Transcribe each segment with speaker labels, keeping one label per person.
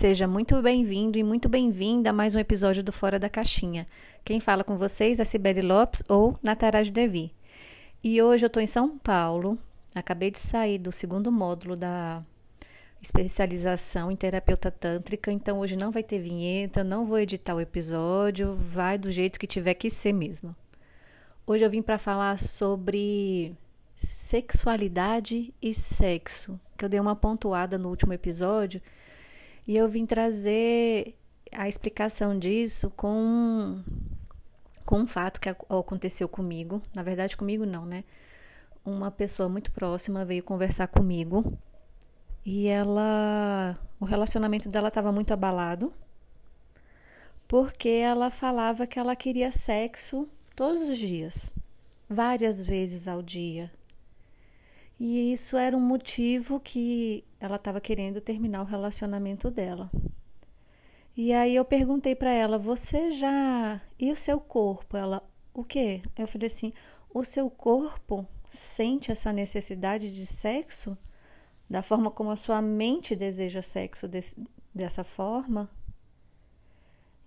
Speaker 1: Seja muito bem-vindo e muito bem-vinda a mais um episódio do Fora da Caixinha. Quem fala com vocês é Sibeli Lopes ou Nataraj Devi. E hoje eu estou em São Paulo, acabei de sair do segundo módulo da especialização em terapeuta tântrica, então hoje não vai ter vinheta, não vou editar o episódio, vai do jeito que tiver que ser mesmo. Hoje eu vim para falar sobre sexualidade e sexo, que eu dei uma pontuada no último episódio e eu vim trazer a explicação disso com, com um fato que aconteceu comigo. Na verdade, comigo não, né? Uma pessoa muito próxima veio conversar comigo e ela. O relacionamento dela estava muito abalado porque ela falava que ela queria sexo todos os dias, várias vezes ao dia. E isso era um motivo que ela estava querendo terminar o relacionamento dela. E aí eu perguntei para ela: "Você já e o seu corpo?" Ela: "O quê?" Eu falei assim: "O seu corpo sente essa necessidade de sexo da forma como a sua mente deseja sexo desse, dessa forma?"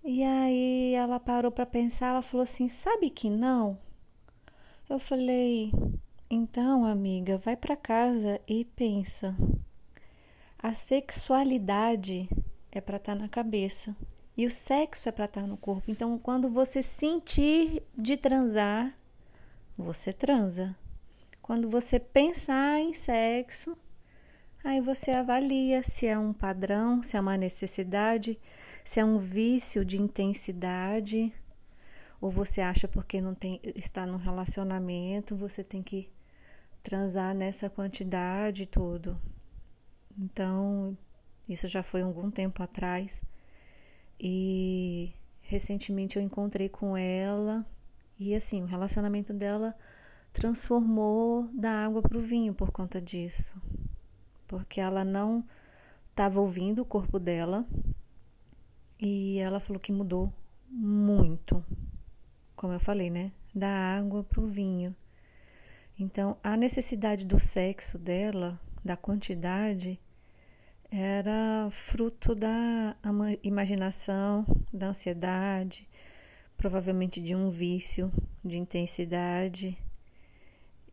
Speaker 1: E aí ela parou para pensar, ela falou assim: "Sabe que não?" Eu falei: então, amiga, vai para casa e pensa. A sexualidade é para estar tá na cabeça e o sexo é para estar tá no corpo. Então, quando você sentir de transar, você transa. Quando você pensar em sexo, aí você avalia se é um padrão, se é uma necessidade, se é um vício de intensidade, ou você acha porque não tem está num relacionamento, você tem que transar nessa quantidade tudo. Então, isso já foi algum tempo atrás. E recentemente eu encontrei com ela e assim, o relacionamento dela transformou da água para o vinho por conta disso. Porque ela não estava ouvindo o corpo dela e ela falou que mudou muito. Como eu falei, né? Da água para o vinho. Então, a necessidade do sexo dela, da quantidade, era fruto da imaginação, da ansiedade, provavelmente de um vício de intensidade.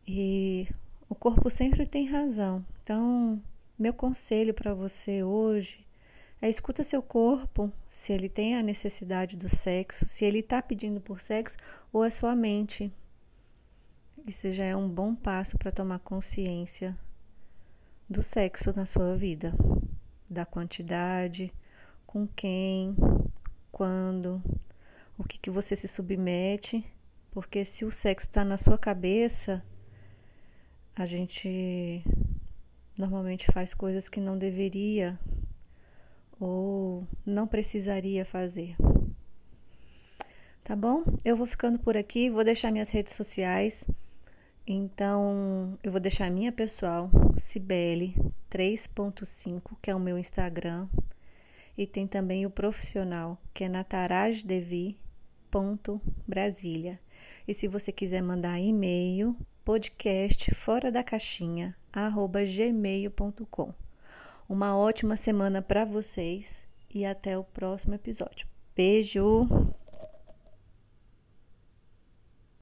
Speaker 1: E o corpo sempre tem razão. Então, meu conselho para você hoje é escuta seu corpo, se ele tem a necessidade do sexo, se ele está pedindo por sexo ou é sua mente isso já é um bom passo para tomar consciência do sexo na sua vida, da quantidade, com quem, quando, o que, que você se submete, porque se o sexo está na sua cabeça, a gente normalmente faz coisas que não deveria ou não precisaria fazer. Tá bom? Eu vou ficando por aqui, vou deixar minhas redes sociais. Então, eu vou deixar a minha pessoal, Cibele 3.5, que é o meu Instagram, e tem também o profissional, que é natarajdevi.brasilia. E se você quiser mandar e-mail, podcast fora da caixinha, arroba gmail.com. Uma ótima semana para vocês e até o próximo episódio. Beijo!